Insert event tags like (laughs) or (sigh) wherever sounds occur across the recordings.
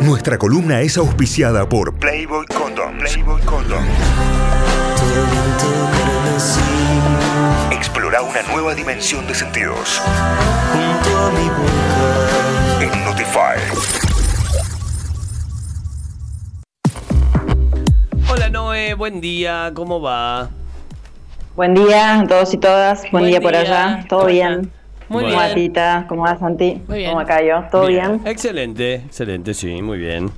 Nuestra columna es auspiciada por Playboy Condom. Playboy Condom. Explora una nueva dimensión de sentidos. En Notify. Hola Noé, buen día, ¿cómo va? Buen día a todos y todas. Buen, Buen día por allá. ¿Todo ¿Cómo bien? Muy ¿Cómo bien. va Tita? ¿Cómo va Santi? Muy bien. ¿Cómo va Cayo? ¿Todo bien? Excelente, excelente, sí, muy bien.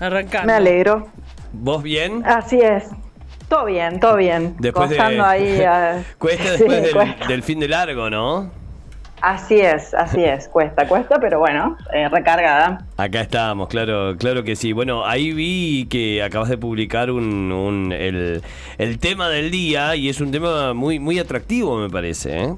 Arrancando. Me alegro. ¿Vos bien? Así es. Todo bien, todo bien. Después de- ahí. eh, (laughs) Cuesta sí, después del, cuesta. del fin de largo, ¿no? Así es, así es. (laughs) Cuesta, cuesta, pero bueno, eh, recargada. Acá estamos, claro, claro que sí. Bueno, ahí vi que acabas de publicar un, un- el, el tema del día y es un tema muy, muy atractivo, me parece, ¿eh?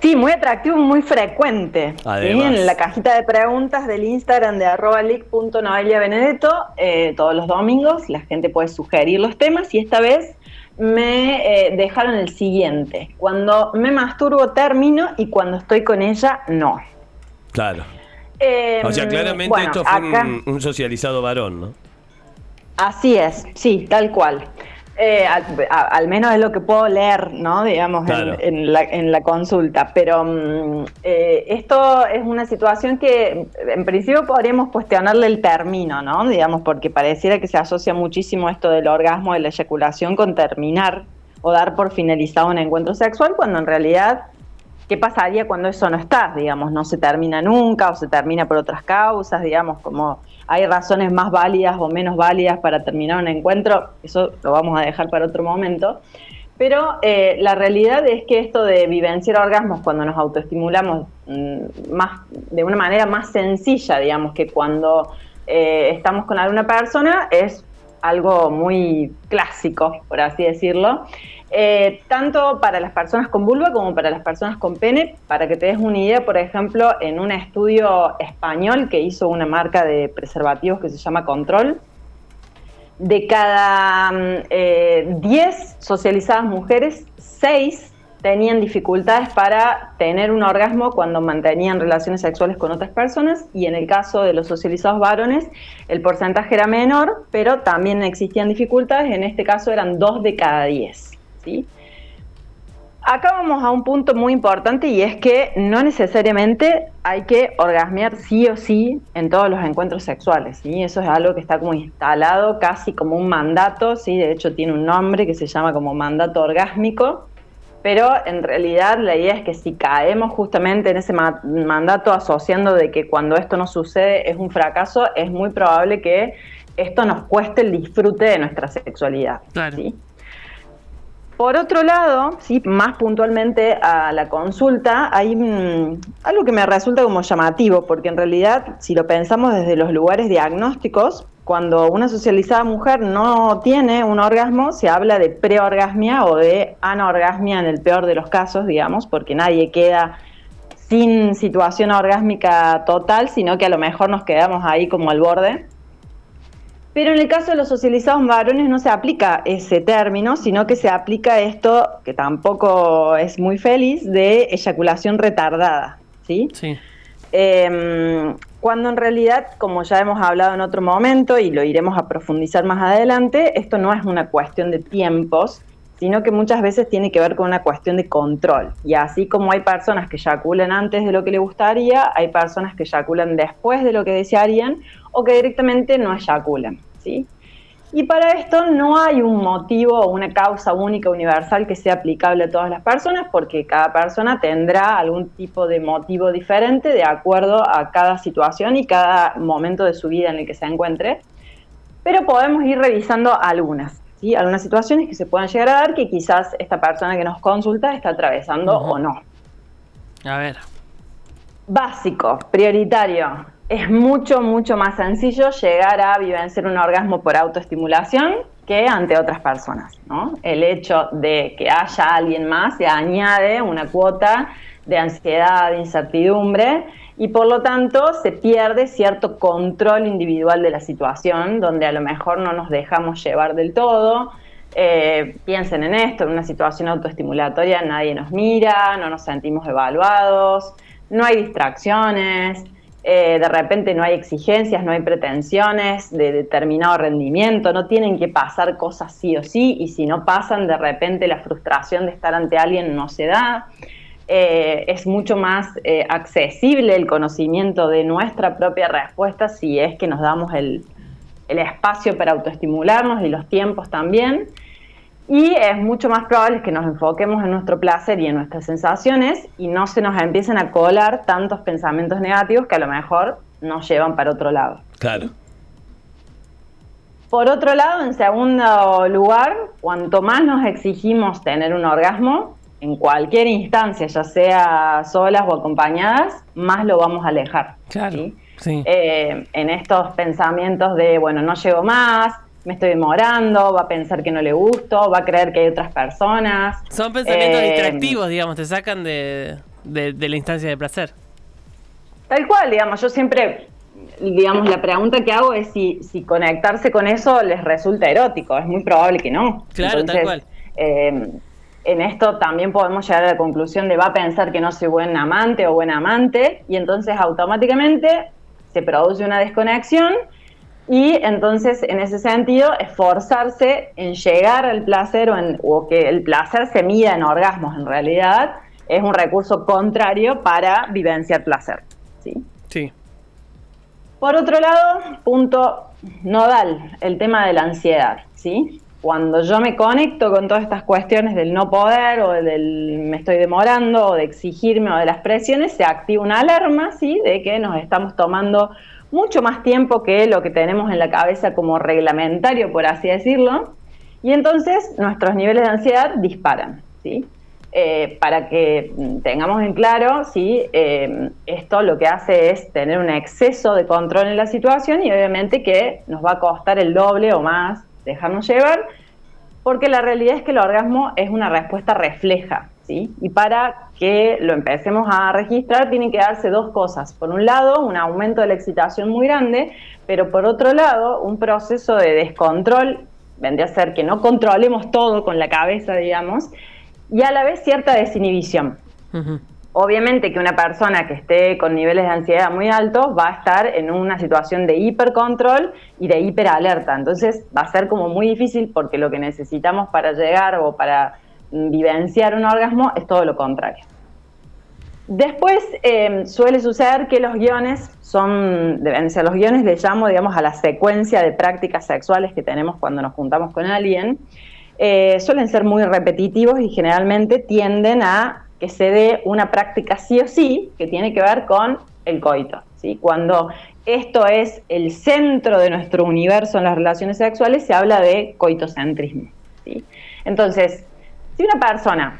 Sí, muy atractivo, muy frecuente. ¿sí? En la cajita de preguntas del Instagram de arroba leak.noeliabenedetto, eh, todos los domingos la gente puede sugerir los temas y esta vez me eh, dejaron el siguiente. Cuando me masturbo termino y cuando estoy con ella no. Claro. Eh, O sea, claramente bueno, esto fue acá- un, un socializado varón, ¿no? Así es, sí, tal cual. Eh, al, a- al menos es lo que puedo leer, ¿no? Digamos, en- Claro. en, la, en la consulta. Pero mm, eh, esto es una situación que en principio podríamos cuestionarle el término, ¿no? Digamos, porque pareciera que se asocia muchísimo esto del orgasmo, de la eyaculación con terminar o dar por finalizado un encuentro sexual, cuando en realidad ¿Qué pasaría cuando eso no está? Digamos, no se termina nunca o se termina por otras causas, digamos, como hay razones más válidas o menos válidas para terminar un encuentro, eso lo vamos a dejar para otro momento. Pero eh, la realidad es que esto de vivenciar orgasmos cuando nos autoestimulamos mm, más, de una manera más sencilla, digamos, que cuando eh, estamos con alguna persona, es algo muy clásico, por así decirlo. Eh, tanto para las personas con vulva como para las personas con pene. Para que te des una idea, por ejemplo, en un estudio español que hizo una marca de preservativos que se llama Control, de cada mm, eh, 10 socializadas mujeres, 6 tenían dificultades para tener un orgasmo cuando mantenían relaciones sexuales con otras personas y en el caso de los socializados varones el porcentaje era menor, pero también existían dificultades, en este caso eran 2 de cada 10. ¿sí? Acá vamos a un punto muy importante y es que no necesariamente hay que orgasmear sí o sí en todos los encuentros sexuales. ¿sí? Eso es algo que está como instalado casi como un mandato, ¿sí? de hecho tiene un nombre que se llama como mandato orgásmico, pero en realidad la idea es que si caemos justamente en ese ma- mandato asociando de que cuando esto no sucede es un fracaso, es muy probable que esto nos cueste el disfrute de nuestra sexualidad. Claro. ¿sí? Por otro lado, sí, más puntualmente a la consulta, hay mm, algo que me resulta como llamativo, porque en realidad, si lo pensamos desde los lugares diagnósticos, cuando una socializada mujer no tiene un orgasmo, se habla de preorgasmia o de anorgasmia en el peor de los casos, digamos, porque nadie queda sin situación orgásmica total, sino que a lo mejor nos quedamos ahí como al borde. Pero en el caso de los socializados varones no se aplica ese término, sino que se aplica esto, que tampoco es muy feliz, de eyaculación retardada. ¿sí? Sí. Eh, cuando en realidad, como ya hemos hablado en otro momento y lo iremos a profundizar más adelante, esto no es una cuestión de tiempos, sino que muchas veces tiene que ver con una cuestión de control. Y así como hay personas que eyaculan antes de lo que le gustaría, hay personas que eyaculan después de lo que desearían o que directamente no eyaculan. ¿sí? Y para esto no hay un motivo o una causa única universal que sea aplicable a todas las personas, porque cada persona tendrá algún tipo de motivo diferente de acuerdo a cada situación y cada momento de su vida en el que se encuentre. Pero podemos ir revisando algunas, ¿sí? algunas situaciones que se puedan llegar a dar que quizás esta persona que nos consulta está atravesando o no. A ver. Básico, prioritario. Es mucho, mucho más sencillo llegar a vivenciar un orgasmo por autoestimulación que ante otras personas. El hecho de que haya alguien más se añade una cuota de ansiedad, de incertidumbre y por lo tanto se pierde cierto control individual de la situación, donde a lo mejor no nos dejamos llevar del todo. Eh, piensen en esto, en una situación autoestimulatoria nadie nos mira, no nos sentimos evaluados, no hay distracciones, eh, de repente no hay exigencias, no hay pretensiones de determinado rendimiento, no tienen que pasar cosas sí o sí, y si no pasan, de repente la frustración de estar ante alguien no se da. Eh, es mucho más eh, accesible el conocimiento de nuestra propia respuesta si es que nos damos el, el espacio para autoestimularnos y los tiempos también. Y es mucho más probable que nos enfoquemos en nuestro placer y en nuestras sensaciones y no se nos empiecen a colar tantos pensamientos negativos que a lo mejor nos llevan para otro lado. Claro. Por otro lado, en segundo lugar, cuanto más nos exigimos tener un orgasmo, en cualquier instancia, ya sea solas o acompañadas, más lo vamos a alejar. Claro. ¿sí? Eh, en estos pensamientos de, bueno, no llego más, me estoy demorando, va a pensar que no le gusto, va a creer que hay otras personas. Son pensamientos eh, distractivos, digamos, te sacan de, la instancia de placer. Tal cual, digamos, yo siempre, digamos, la pregunta que hago es si, si conectarse con eso les resulta erótico, es muy probable que no. Claro, tal cual. Eh, en esto también podemos llegar a la conclusión de va a pensar que no soy buen amante o buen amante y entonces automáticamente se produce una desconexión y entonces, en ese sentido, esforzarse en llegar al placer o, que el placer se mida en orgasmos, en realidad, es un recurso contrario para vivenciar placer. ¿sí? Sí. Por otro lado, punto nodal, el tema de la ansiedad. ¿sí? Cuando yo me conecto con todas estas cuestiones del no poder o del me estoy demorando o de exigirme o de las presiones, se activa una alarma ¿sí? de que nos estamos tomando mucho más tiempo que lo que tenemos en la cabeza como reglamentario, por así decirlo, y entonces nuestros niveles de ansiedad disparan, ¿sí? Eh, para que tengamos en claro, ¿sí? Eh, esto lo que hace es tener un exceso de control en la situación y obviamente que nos va a costar el doble o más dejarnos llevar, porque la realidad es que el orgasmo es una respuesta refleja, y para que lo empecemos a registrar tienen que darse dos cosas. Por un lado, un aumento de la excitación muy grande, pero por otro lado, un proceso de descontrol, vendría a ser que no controlemos todo con la cabeza, digamos, y a la vez cierta desinhibición. Obviamente que una persona que esté con niveles de ansiedad muy altos va a estar en una situación de hipercontrol y de hiperalerta. Entonces va a ser como muy difícil porque lo que necesitamos para llegar o para vivenciar un orgasmo es todo lo contrario. Después eh, suele suceder que los guiones son, deben ser los guiones, le llamo, digamos, a la secuencia de prácticas sexuales que tenemos cuando nos juntamos con alguien, eh, suelen ser muy repetitivos y generalmente tienden a que se dé una práctica sí o sí que tiene que ver con el coito. ¿sí? Cuando esto es el centro de nuestro universo en las relaciones sexuales, se habla de coitocentrismo. ¿sí? Entonces, si una persona,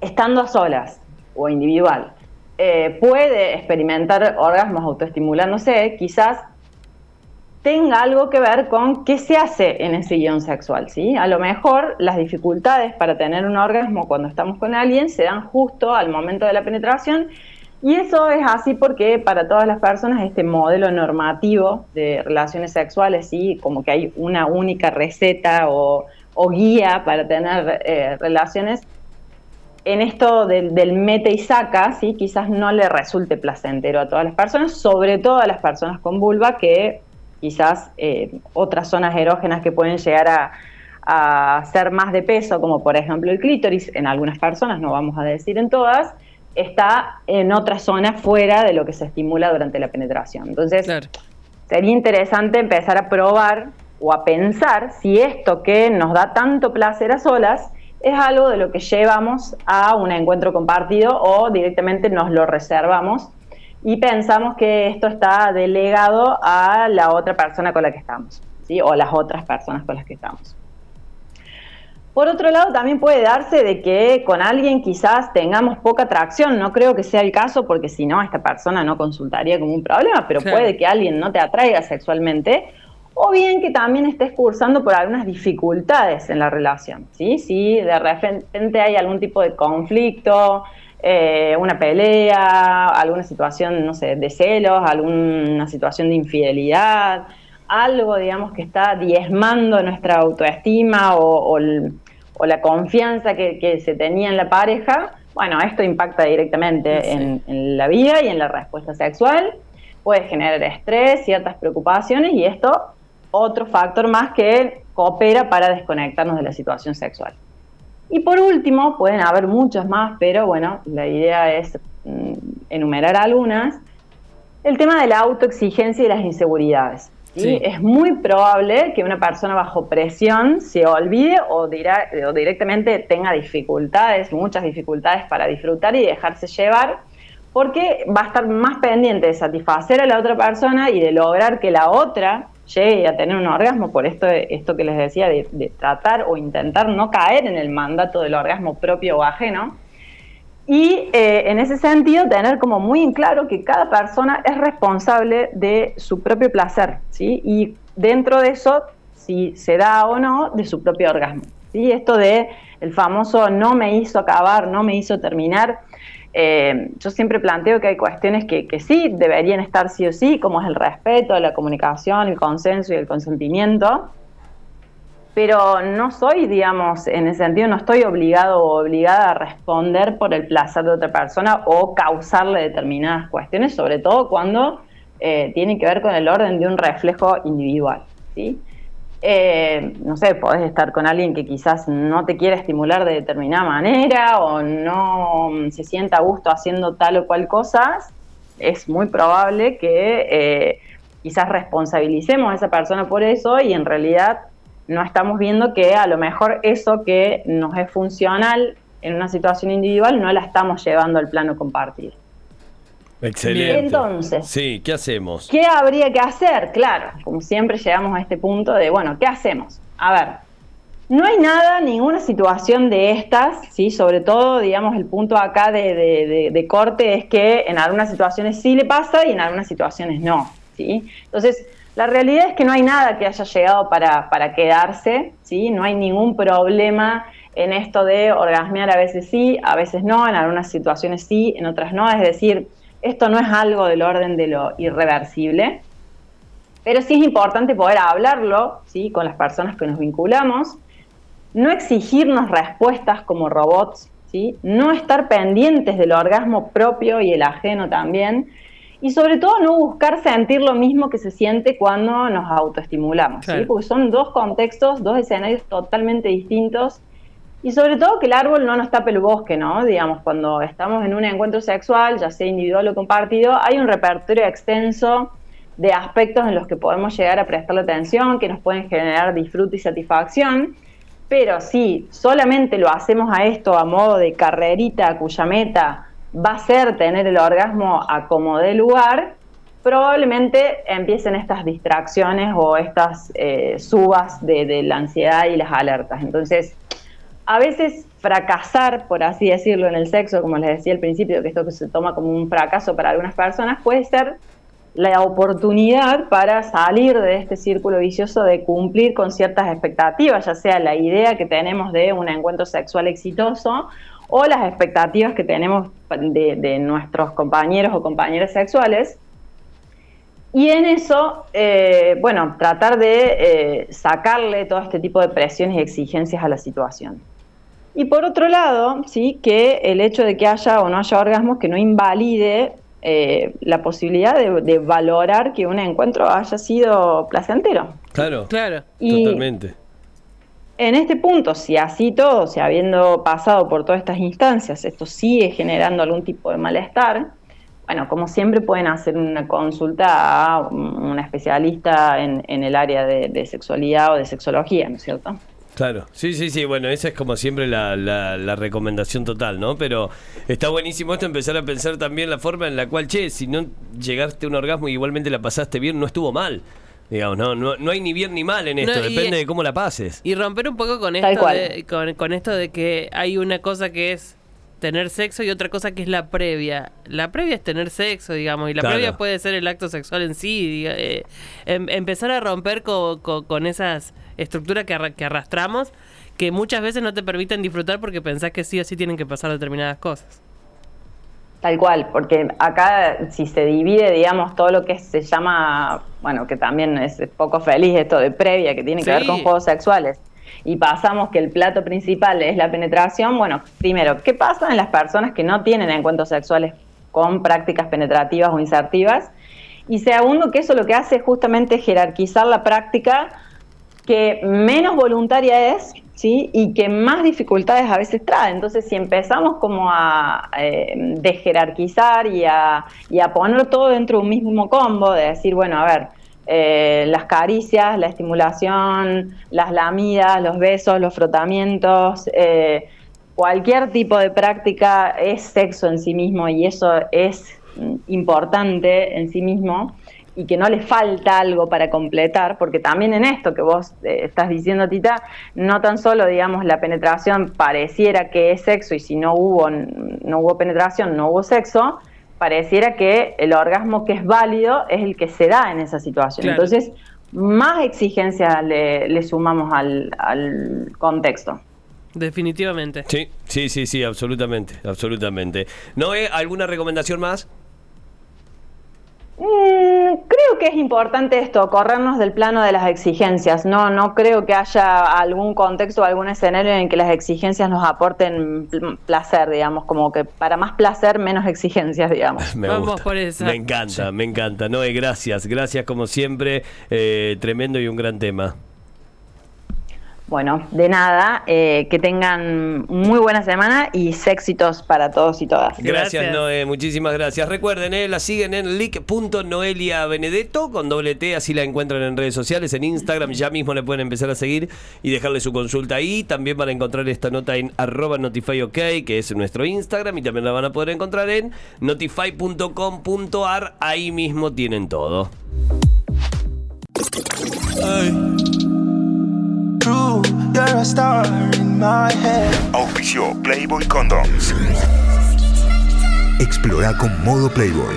estando a solas o individual, eh, puede experimentar orgasmos autoestimulándose, quizás tenga algo que ver con qué se hace en ese guion sexual, ¿sí? A lo mejor las dificultades para tener un orgasmo cuando estamos con alguien se dan justo al momento de la penetración y eso es así porque para todas las personas este modelo normativo de relaciones sexuales, ¿sí? Como que hay una única receta o o guía para tener eh, relaciones, en esto del, mete y saca, ¿sí? quizás no le resulte placentero a todas las personas, sobre todo a las personas con vulva, que quizás eh, otras zonas erógenas que pueden llegar a, a ser más de peso, como por ejemplo el clítoris, en algunas personas, no vamos a decir en todas, está en otra zona fuera de lo que se estimula durante la penetración. Entonces, sería interesante empezar a probar o a pensar si esto que nos da tanto placer a solas es algo de lo que llevamos a un encuentro compartido o directamente nos lo reservamos y pensamos que esto está delegado a la otra persona con la que estamos, ¿sí? o las otras personas con las que estamos. Por otro lado, también puede darse de que con alguien quizás tengamos poca atracción. No creo que sea el caso porque si no, esta persona no consultaría como un problema, pero puede que alguien no te atraiga sexualmente o bien que también estés cursando por algunas dificultades en la relación, ¿sí? Si de repente hay algún tipo de conflicto, eh, una pelea, alguna situación, no sé, de celos, alguna situación de infidelidad, algo, digamos, que está diezmando nuestra autoestima o, la confianza que, que, se tenía en la pareja, Bueno, esto impacta directamente en, en la vida y en la respuesta sexual, puede generar estrés, ciertas preocupaciones y esto otro factor más que coopera para desconectarnos de la situación sexual. Y por último, pueden haber muchos más, pero bueno, la idea es mm, enumerar algunas. El tema de la autoexigencia y las inseguridades. Es muy probable que una persona bajo presión se olvide o, dirá, o directamente tenga dificultades, muchas dificultades para disfrutar y dejarse llevar, porque va a estar más pendiente de satisfacer a la otra persona y de lograr que la otra llegue a tener un orgasmo, por esto, esto que les decía, de, tratar o intentar no caer en el mandato del orgasmo propio o ajeno. Y eh, en ese sentido, tener como muy en claro que cada persona es responsable de su propio placer, ¿sí? Y dentro de eso, si se da o no, de su propio orgasmo. ¿sí? Esto de el famoso no me hizo acabar, no me hizo terminar, eh, yo siempre planteo que hay cuestiones que, sí deberían estar sí o sí, como es el respeto, la comunicación, el consenso y el consentimiento, pero no soy, digamos, en ese sentido, no estoy obligado o obligada a responder por el placer de otra persona o causarle determinadas cuestiones, sobre todo cuando eh, tiene que ver con el orden de un reflejo individual. ¿sí? Eh, no sé, podés estar con alguien que quizás no te quiere estimular de determinada manera o no se sienta a gusto haciendo tal o cual cosas, es muy probable que eh, quizás responsabilicemos a esa persona por eso y en realidad no estamos viendo que a lo mejor eso que nos es funcional en una situación individual no la estamos llevando al plano compartido. Excelente. Entonces, sí, ¿qué hacemos? ¿Qué habría que hacer? Claro, como siempre llegamos a este punto de, bueno, ¿qué hacemos? A ver, no hay nada, ninguna situación de estas, ¿sí? sobre todo, digamos, el punto acá de, corte es que en algunas situaciones sí le pasa y en algunas situaciones no. ¿sí? Entonces, la realidad es que no hay nada que haya llegado para, para quedarse, ¿sí? no hay ningún problema en esto de orgasmear a veces sí, a veces no, en algunas situaciones sí, en otras no, es decir, esto no es algo del orden de lo irreversible, pero sí es importante poder hablarlo ¿sí? con las personas que nos vinculamos, no exigirnos respuestas como robots, ¿sí? no estar pendientes del orgasmo propio y el ajeno también, y sobre todo no buscar sentir lo mismo que se siente cuando nos autoestimulamos, ¿sí? porque son dos contextos, dos escenarios totalmente distintos y sobre todo que el árbol no nos tape el bosque, ¿no? Digamos, cuando estamos en un encuentro sexual, ya sea individual o compartido, hay un repertorio extenso de aspectos en los que podemos llegar a prestarle atención, que nos pueden generar disfrute y satisfacción. Pero si solamente lo hacemos a esto a modo de carrerita cuya meta va a ser tener el orgasmo a como de lugar, probablemente empiecen estas distracciones o estas eh, subas de, de la ansiedad y las alertas. Entonces, a veces fracasar, por así decirlo, en el sexo, como les decía al principio, que esto que se toma como un fracaso para algunas personas, puede ser la oportunidad para salir de este círculo vicioso de cumplir con ciertas expectativas, ya sea la idea que tenemos de un encuentro sexual exitoso o las expectativas que tenemos de, nuestros compañeros o compañeras sexuales. Y en eso, eh, bueno, tratar de eh, sacarle todo este tipo de presiones y exigencias a la situación. Y por otro lado, sí, que el hecho de que haya o no haya orgasmos que no invalide eh, la posibilidad de, valorar que un encuentro haya sido placentero. Claro, claro, totalmente. En este punto, si así todo, si habiendo pasado por todas estas instancias, esto sigue generando algún tipo de malestar, bueno, como siempre pueden hacer una consulta a un especialista en, el área de, de sexualidad o de sexología, ¿no es cierto? Claro, sí, sí, sí, bueno, esa es como siempre la, la, recomendación total, ¿no? Pero está buenísimo esto, empezar a pensar también la forma en la cual, che, si no llegaste a un orgasmo y igualmente la pasaste bien, no estuvo mal. Digamos, no, no, no hay ni bien ni mal en esto, depende de cómo la pases. Y romper un poco con esto, de, con, esto de que hay una cosa que es tener sexo y otra cosa que es la previa. La previa es tener sexo, digamos, y la previa puede ser el acto sexual en sí. Eh, em, empezar a romper con, con esas estructura que, arrastramos que muchas veces no te permiten disfrutar porque pensás que sí o sí tienen que pasar determinadas cosas. Tal cual, porque acá si se divide, digamos, todo lo que se llama, bueno, que también es poco feliz esto de previa, que tiene que ver con juegos sexuales, y pasamos que el plato principal es la penetración, bueno, primero, ¿qué pasa en las personas que no tienen encuentros sexuales con prácticas penetrativas o insertivas? Y segundo, que eso lo que hace es justamente jerarquizar la práctica que menos voluntaria es, ¿sí? Y que más dificultades a veces trae. Entonces, si empezamos como a eh, desjerarquizar y a, y a poner todo dentro de un mismo combo, de decir, bueno, a ver, eh, las caricias, la estimulación, las lamidas, los besos, los frotamientos, eh, cualquier tipo de práctica es sexo en sí mismo y eso es importante en sí mismo y que no le falta algo para completar, porque también en esto que vos eh, estás diciendo, Tita, no tan solo, digamos, la penetración pareciera que es sexo y si no hubo, no hubo penetración, no hubo sexo, pareciera que el orgasmo que es válido es el que se da en esa situación. Entonces, más exigencias le, sumamos al, al contexto. Definitivamente. Sí, sí, sí, sí, absolutamente, absolutamente. ¿No hay alguna recomendación más? Que es importante esto, corrernos del plano de las exigencias. No, no creo que haya algún contexto o algún escenario en que las exigencias nos aporten placer, digamos, como que para más placer, menos exigencias, digamos. (laughs) me Vamos por eso. Me encanta, me encanta. Noé, gracias, gracias como siempre. Eh, tremendo y un gran tema. Bueno, de nada, eh, que tengan muy buena semana y éxitos para todos y todas. Gracias, Noé, muchísimas gracias. Recuerden, eh, la siguen en leak.noeliabenedetto con doble T, así la encuentran en redes sociales, en Instagram, ya mismo le pueden empezar a seguir y dejarle su consulta ahí. También van a encontrar esta nota en arroba notifyok, que es nuestro Instagram, y también la van a poder encontrar en notify.com.ar, ahí mismo tienen todo. You're a star in my head. Auspicio Playboy Condoms. Explora con modo Playboy.